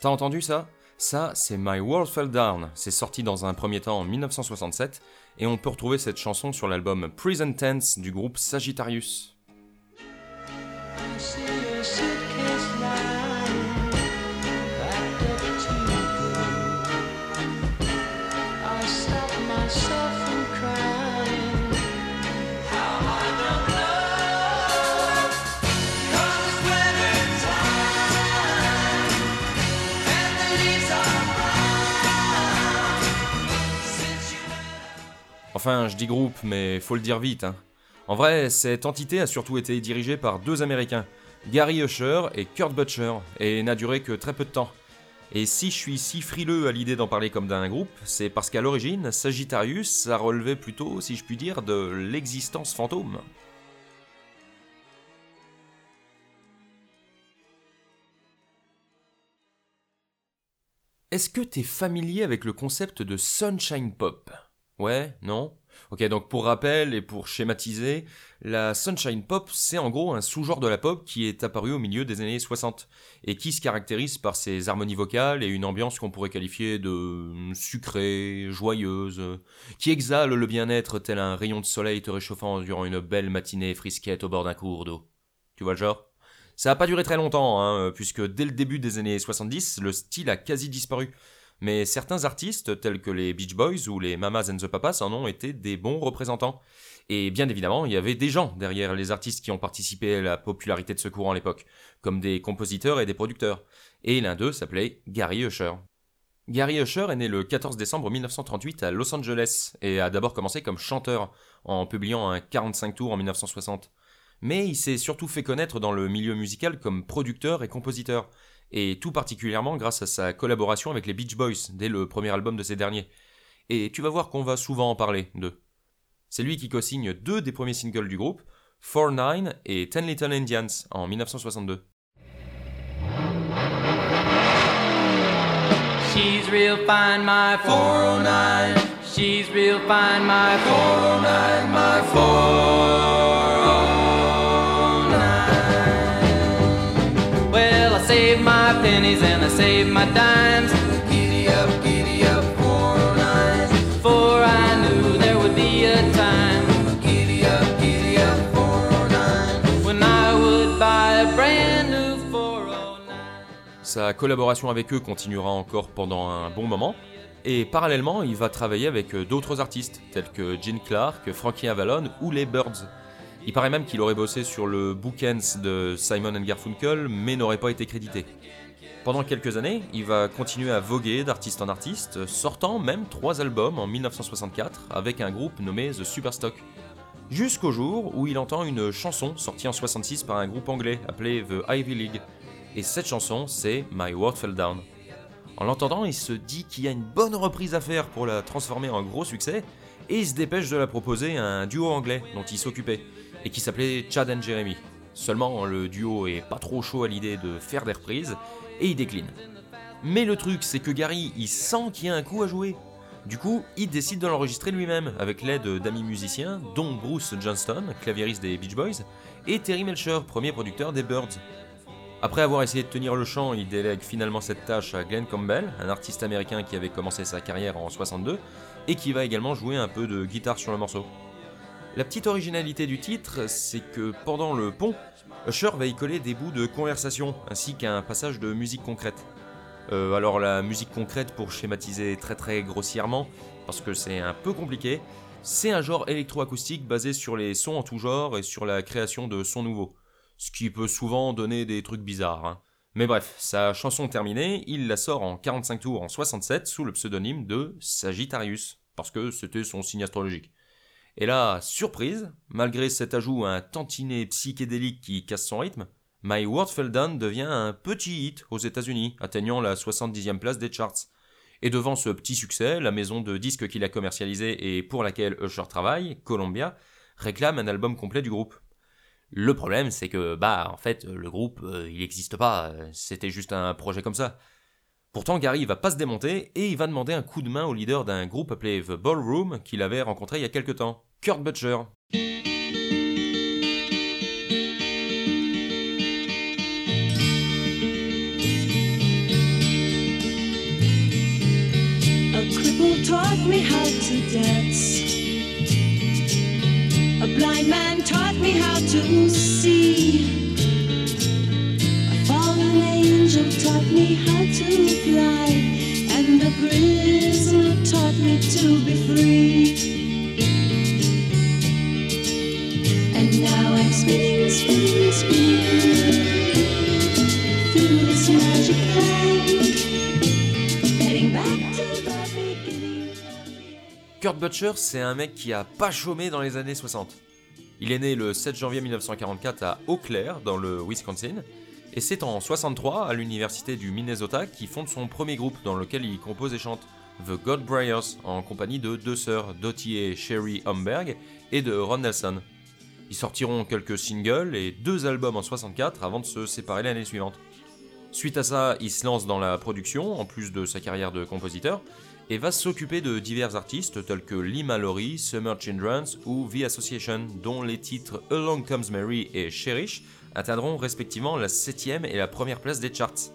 T'as entendu ça? Ça, c'est My World Fell Down. C'est sorti dans un premier temps en 1967 et on peut retrouver cette chanson sur l'album Present Tense du groupe Sagittarius. Enfin, je dis groupe, mais faut le dire vite. Hein. En vrai, cette entité a surtout été dirigée par deux Américains, Gary Usher et Kurt Butcher, et n'a duré que très peu de temps. Et si je suis si frileux à l'idée d'en parler comme d'un groupe, c'est parce qu'à l'origine, Sagittarius a relevé plutôt, si je puis dire, de l'existence fantôme. Est-ce que t'es familier avec le concept de Sunshine Pop? Ouais, non. Ok, donc pour rappel et pour schématiser, la Sunshine Pop, c'est en gros un sous-genre de la pop qui est apparu au milieu des années 60 et qui se caractérise par ses harmonies vocales et une ambiance qu'on pourrait qualifier de sucrée, joyeuse, qui exhale le bien-être tel un rayon de soleil te réchauffant durant une belle matinée frisquette au bord d'un cours d'eau. Tu vois le genre? Ça a pas duré très longtemps, hein, puisque dès le début des années 70, le style a quasi disparu mais certains artistes, tels que les Beach Boys ou les Mamas and the Papas, en ont été des bons représentants. Et bien évidemment, il y avait des gens derrière les artistes qui ont participé à la popularité de ce courant à l'époque, comme des compositeurs et des producteurs. Et l'un d'eux s'appelait Gary Usher. Gary Usher est né le 14 décembre 1938 à Los Angeles et a d'abord commencé comme chanteur, en publiant un 45 tours en 1960. Mais il s'est surtout fait connaître dans le milieu musical comme producteur et compositeur, et tout particulièrement grâce à sa collaboration avec les Beach Boys dès le premier album de ces derniers. Et tu vas voir qu'on va souvent en parler d'eux. C'est lui qui co-signe deux des premiers singles du groupe, Four Nine et Ten Little Indians en 1962. She's real fine, my 409. She's real fine, my 409, my 409. Sa collaboration avec eux continuera encore pendant un bon moment, et parallèlement, il va travailler avec d'autres artistes, tels que Gene Clark, Frankie Avalon ou les Birds. Il paraît même qu'il aurait bossé sur le Bookends de Simon Garfunkel, mais n'aurait pas été crédité. Pendant quelques années, il va continuer à voguer d'artiste en artiste, sortant même trois albums en 1964 avec un groupe nommé The Superstock. Jusqu'au jour où il entend une chanson sortie en 66 par un groupe anglais appelé The Ivy League. Et cette chanson, c'est My World Fell Down. En l'entendant, il se dit qu'il y a une bonne reprise à faire pour la transformer en gros succès, et il se dépêche de la proposer à un duo anglais dont il s'occupait, et qui s'appelait Chad and Jeremy. Seulement, le duo est pas trop chaud à l'idée de faire des reprises, et il décline. Mais le truc, c'est que Gary, il sent qu'il y a un coup à jouer. Du coup, il décide de l'enregistrer lui-même, avec l'aide d'amis musiciens, dont Bruce Johnston, claviériste des Beach Boys, et Terry Melcher, premier producteur des Birds. Après avoir essayé de tenir le chant, il délègue finalement cette tâche à Glenn Campbell, un artiste américain qui avait commencé sa carrière en 62, et qui va également jouer un peu de guitare sur le morceau. La petite originalité du titre, c'est que pendant le pont, Usher va y coller des bouts de conversation, ainsi qu'un passage de musique concrète. Euh, alors la musique concrète, pour schématiser très très grossièrement, parce que c'est un peu compliqué, c'est un genre électroacoustique basé sur les sons en tout genre et sur la création de sons nouveaux. Ce qui peut souvent donner des trucs bizarres. Hein. Mais bref, sa chanson terminée, il la sort en 45 tours en 67 sous le pseudonyme de Sagittarius, parce que c'était son signe astrologique. Et là, surprise, malgré cet ajout à un tantinet psychédélique qui casse son rythme, My World devient un petit hit aux États-Unis, atteignant la 70e place des charts. Et devant ce petit succès, la maison de disques qu'il a commercialisé et pour laquelle Usher travaille, Columbia, réclame un album complet du groupe. Le problème, c'est que, bah, en fait, le groupe, euh, il n'existe pas, c'était juste un projet comme ça. Pourtant, Gary va pas se démonter et il va demander un coup de main au leader d'un groupe appelé The Ballroom qu'il avait rencontré il y a quelque temps, Kurt Butcher. taught me how to dance. A blind man taught me how to see. A fallen angel taught me how to fly. And the prisoner taught me to be Butcher, c'est un mec qui a pas chômé dans les années 60. Il est né le 7 janvier 1944 à Eau Claire, dans le Wisconsin, et c'est en 63, à l'université du Minnesota, qu'il fonde son premier groupe dans lequel il compose et chante, The God Briars, en compagnie de deux sœurs, Dottie et Sherry Homberg, et de Ron Nelson. Ils sortiront quelques singles et deux albums en 64 avant de se séparer l'année suivante. Suite à ça, il se lance dans la production, en plus de sa carrière de compositeur, et va s'occuper de divers artistes tels que Lee Mallory, Summer Children's ou The Association, dont les titres Along Comes Mary et Cherish atteindront respectivement la 7ème et la première place des charts.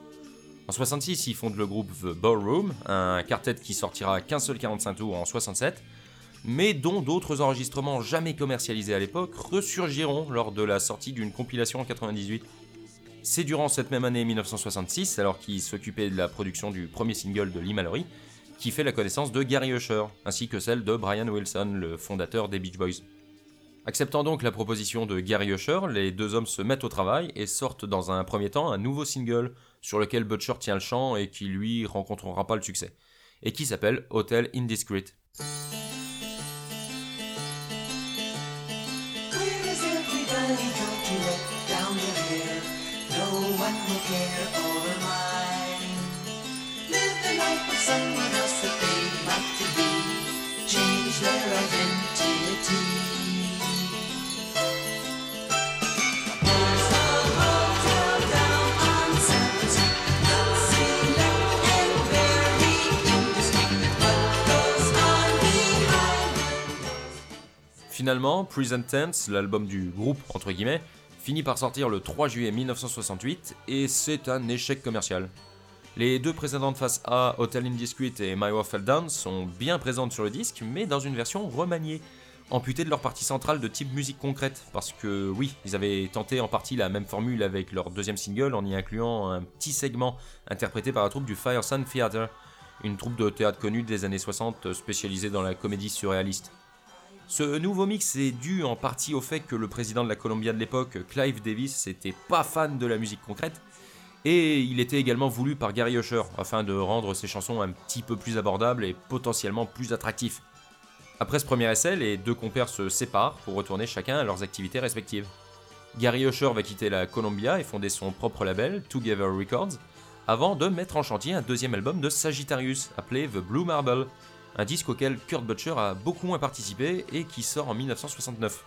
En 66, il fonde le groupe The Ballroom, un quartet qui sortira qu'un seul 45 tours en 67, mais dont d'autres enregistrements jamais commercialisés à l'époque ressurgiront lors de la sortie d'une compilation en 98. C'est durant cette même année 1966, alors qu'il s'occupait de la production du premier single de Lee Mallory, qui fait la connaissance de Gary Usher, ainsi que celle de Brian Wilson, le fondateur des Beach Boys. Acceptant donc la proposition de Gary Usher, les deux hommes se mettent au travail et sortent dans un premier temps un nouveau single sur lequel Butcher tient le chant et qui lui rencontrera pas le succès, et qui s'appelle Hotel Indiscreet. Finalement, Present Tense, l'album du groupe entre guillemets, finit par sortir le 3 juillet 1968 et c'est un échec commercial. Les deux précédentes faces A, Hotel Indiscreet et My Wife Down, sont bien présentes sur le disque, mais dans une version remaniée, amputée de leur partie centrale de type musique concrète, parce que oui, ils avaient tenté en partie la même formule avec leur deuxième single en y incluant un petit segment interprété par la troupe du Fire Sun Theater, une troupe de théâtre connue des années 60 spécialisée dans la comédie surréaliste. Ce nouveau mix est dû en partie au fait que le président de la Columbia de l'époque, Clive Davis, n'était pas fan de la musique concrète, et il était également voulu par Gary Usher, afin de rendre ses chansons un petit peu plus abordables et potentiellement plus attractifs. Après ce premier essai, les deux compères se séparent pour retourner chacun à leurs activités respectives. Gary Usher va quitter la Columbia et fonder son propre label, Together Records, avant de mettre en chantier un deuxième album de Sagittarius, appelé The Blue Marble, un disque auquel Kurt Butcher a beaucoup moins participé et qui sort en 1969.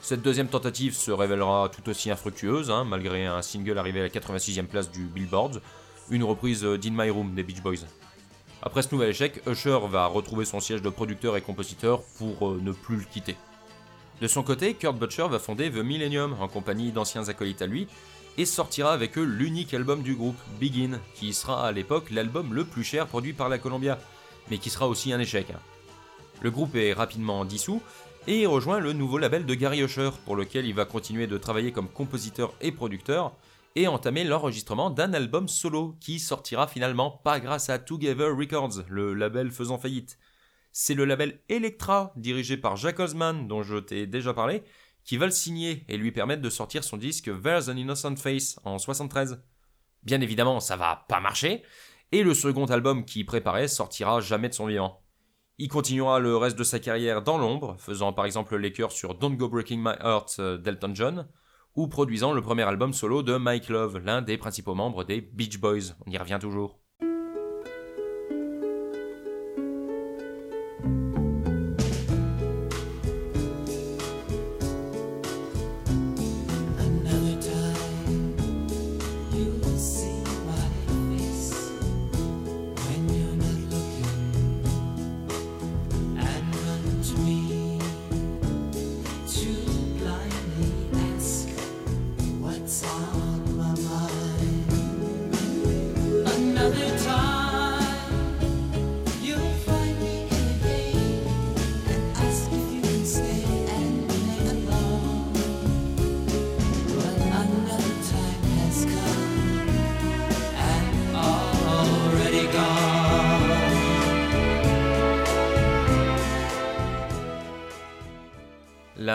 Cette deuxième tentative se révélera tout aussi infructueuse, hein, malgré un single arrivé à la 86e place du Billboard, une reprise d'In My Room des Beach Boys. Après ce nouvel échec, Usher va retrouver son siège de producteur et compositeur pour euh, ne plus le quitter. De son côté, Kurt Butcher va fonder The Millennium en compagnie d'anciens acolytes à lui et sortira avec eux l'unique album du groupe, Begin, qui sera à l'époque l'album le plus cher produit par la Columbia, mais qui sera aussi un échec. Le groupe est rapidement dissous et rejoint le nouveau label de Gary Usher, pour lequel il va continuer de travailler comme compositeur et producteur, et entamer l'enregistrement d'un album solo qui sortira finalement pas grâce à Together Records, le label faisant faillite. C'est le label Elektra, dirigé par Jack Osman, dont je t'ai déjà parlé, qui va le signer et lui permettre de sortir son disque There's an Innocent Face en 73. Bien évidemment, ça va pas marcher, et le second album qu'il préparait sortira jamais de son vivant. Il continuera le reste de sa carrière dans l'ombre, faisant par exemple les chœurs sur Don't Go Breaking My Heart euh, d'Elton John, ou produisant le premier album solo de Mike Love, l'un des principaux membres des Beach Boys. On y revient toujours.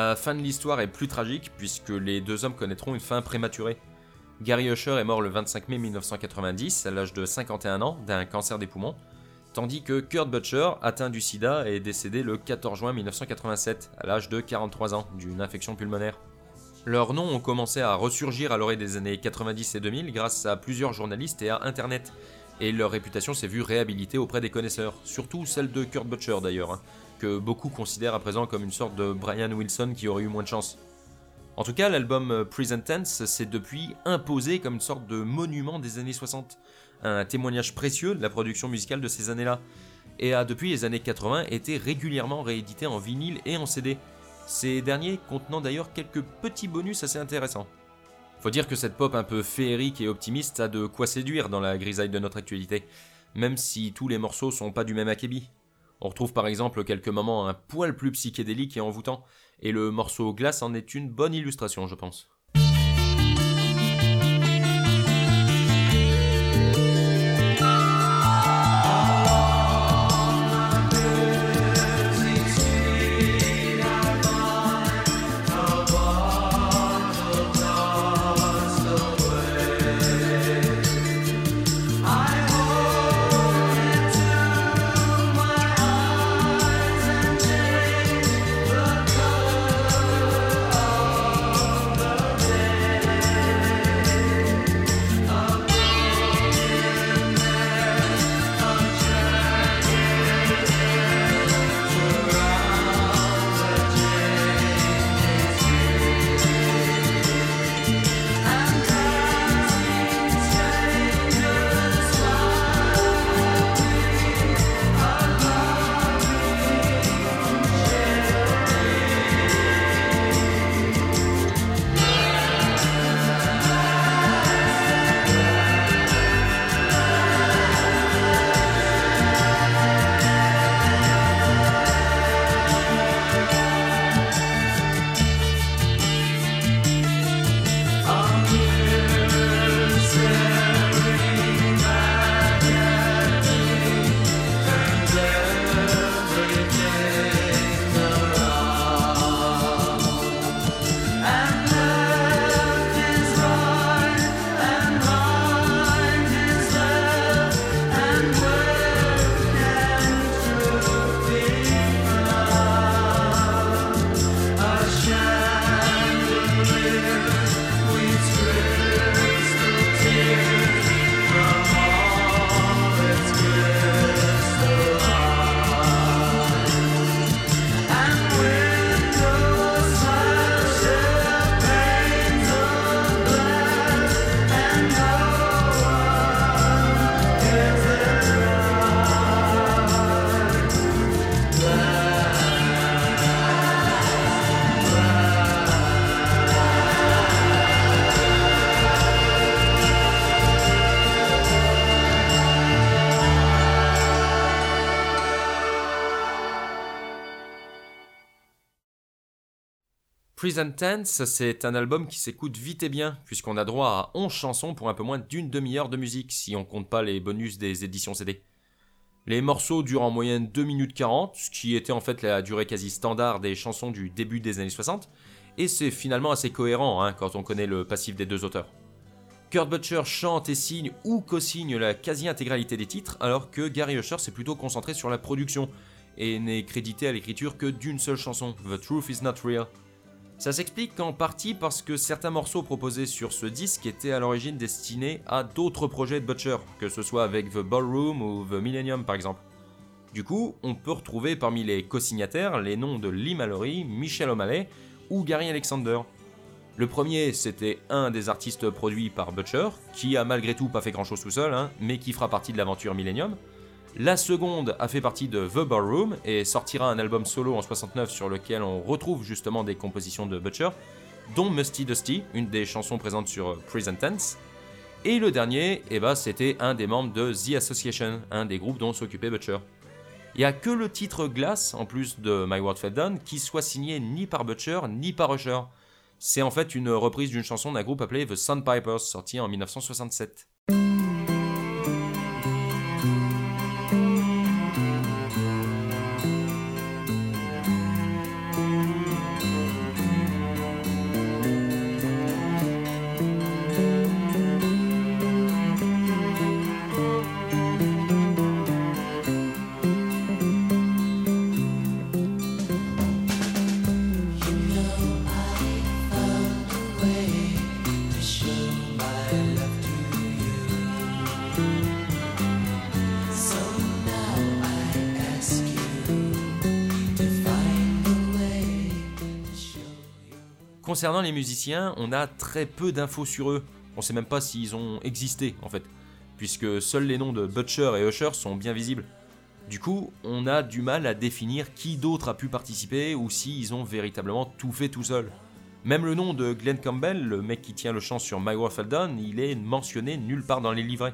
La fin de l'histoire est plus tragique puisque les deux hommes connaîtront une fin prématurée. Gary Usher est mort le 25 mai 1990 à l'âge de 51 ans d'un cancer des poumons, tandis que Kurt Butcher, atteint du sida, est décédé le 14 juin 1987 à l'âge de 43 ans d'une infection pulmonaire. Leurs noms ont commencé à ressurgir à l'orée des années 90 et 2000 grâce à plusieurs journalistes et à Internet, et leur réputation s'est vue réhabilitée auprès des connaisseurs, surtout celle de Kurt Butcher d'ailleurs. Hein que beaucoup considèrent à présent comme une sorte de Brian Wilson qui aurait eu moins de chance. En tout cas, l'album euh, Present Tense s'est depuis imposé comme une sorte de monument des années 60, un témoignage précieux de la production musicale de ces années-là, et a depuis les années 80 été régulièrement réédité en vinyle et en CD, ces derniers contenant d'ailleurs quelques petits bonus assez intéressants. Faut dire que cette pop un peu féerique et optimiste a de quoi séduire dans la grisaille de notre actualité, même si tous les morceaux sont pas du même acabit. On retrouve par exemple quelques moments un poil plus psychédéliques et envoûtants, et le morceau Glace en est une bonne illustration, je pense. Present Tense, c'est un album qui s'écoute vite et bien, puisqu'on a droit à 11 chansons pour un peu moins d'une demi-heure de musique, si on compte pas les bonus des éditions CD. Les morceaux durent en moyenne 2 minutes 40, ce qui était en fait la durée quasi standard des chansons du début des années 60, et c'est finalement assez cohérent hein, quand on connaît le passif des deux auteurs. Kurt Butcher chante et signe ou co-signe la quasi-intégralité des titres, alors que Gary Usher s'est plutôt concentré sur la production, et n'est crédité à l'écriture que d'une seule chanson, The Truth Is Not Real. Ça s'explique en partie parce que certains morceaux proposés sur ce disque étaient à l'origine destinés à d'autres projets de Butcher, que ce soit avec The Ballroom ou The Millennium par exemple. Du coup, on peut retrouver parmi les co-signataires les noms de Lee Mallory, Michel O'Malley ou Gary Alexander. Le premier, c'était un des artistes produits par Butcher, qui a malgré tout pas fait grand chose tout seul, hein, mais qui fera partie de l'aventure Millennium. La seconde a fait partie de The Ballroom et sortira un album solo en 69 sur lequel on retrouve justement des compositions de Butcher, dont Musty Dusty, une des chansons présentes sur Present Tense. Et le dernier, eh ben, c'était un des membres de The Association, un des groupes dont s'occupait Butcher. Il n'y a que le titre Glass, en plus de My World Fell Down, qui soit signé ni par Butcher ni par Usher. C'est en fait une reprise d'une chanson d'un groupe appelé The Sandpipers, sorti en 1967. Concernant les musiciens, on a très peu d'infos sur eux. On sait même pas s'ils ont existé en fait, puisque seuls les noms de Butcher et Usher sont bien visibles. Du coup, on a du mal à définir qui d'autre a pu participer ou s'ils ont véritablement tout fait tout seuls. Même le nom de Glenn Campbell, le mec qui tient le chant sur My World Done, il est mentionné nulle part dans les livrets.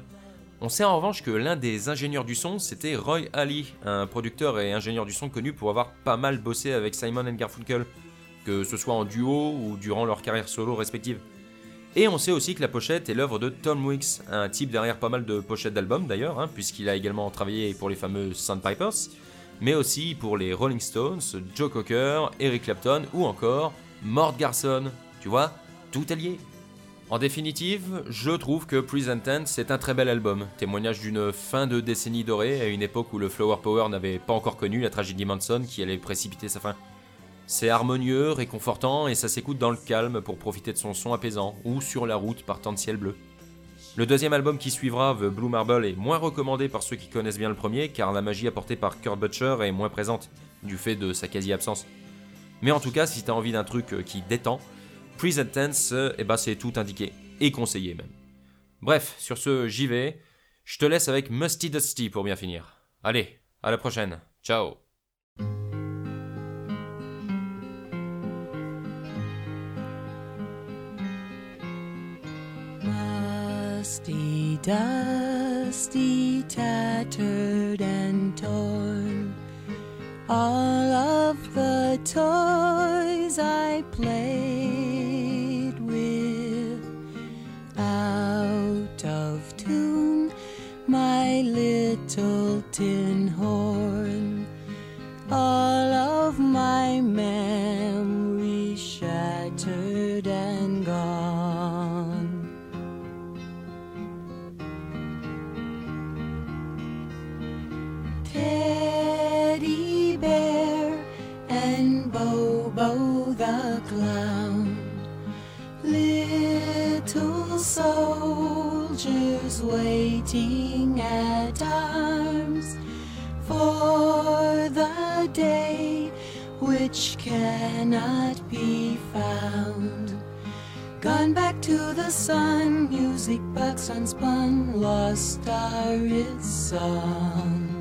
On sait en revanche que l'un des ingénieurs du son, c'était Roy Ali, un producteur et ingénieur du son connu pour avoir pas mal bossé avec Simon Garfunkel, que ce soit en duo ou durant leur carrière solo respective. Et on sait aussi que la pochette est l'œuvre de Tom Wicks, un type derrière pas mal de pochettes d'albums d'ailleurs, hein, puisqu'il a également travaillé pour les fameux Sandpipers, mais aussi pour les Rolling Stones, Joe Cocker, Eric Clapton ou encore Mort Garson. Tu vois, tout est lié. En définitive, je trouve que Present Tense est un très bel album, témoignage d'une fin de décennie dorée à une époque où le Flower Power n'avait pas encore connu la tragédie Manson qui allait précipiter sa fin. C'est harmonieux, réconfortant et ça s'écoute dans le calme pour profiter de son son apaisant ou sur la route par temps de ciel bleu. Le deuxième album qui suivra, The Blue Marble, est moins recommandé par ceux qui connaissent bien le premier car la magie apportée par Kurt Butcher est moins présente du fait de sa quasi-absence. Mais en tout cas, si t'as envie d'un truc euh, qui détend, Present Tense, eh ben c'est tout indiqué et conseillé même. Bref, sur ce, j'y vais. Je te laisse avec Musty Dusty pour bien finir. Allez, à la prochaine. Ciao dusty, tattered and torn. All of the toys I played with out of tune, my little tin horn. At arms for the day which cannot be found. Gone back to the sun, music box unspun, lost are its songs.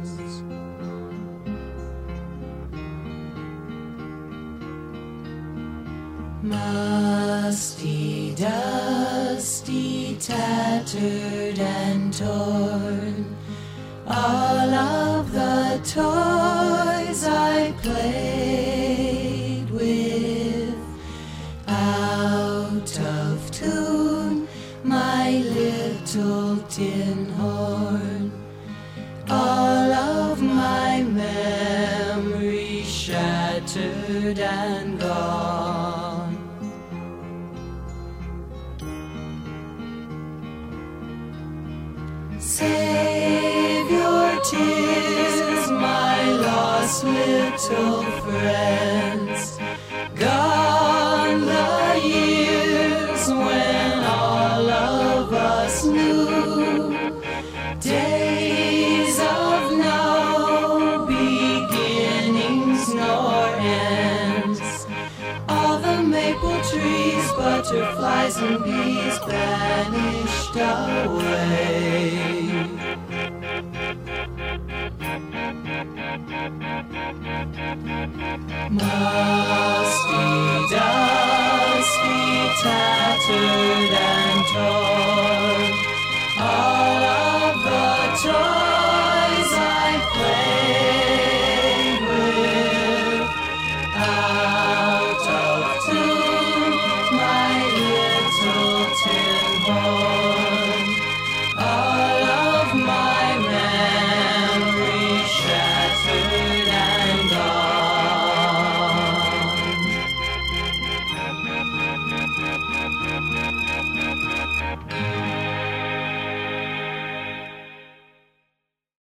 Musty, dusty, tattered and torn. All of the toys I played with out of tune, my little tin horn. All of my memories shattered and Save your tears, my lost little friend. Musty, dusty, tattered.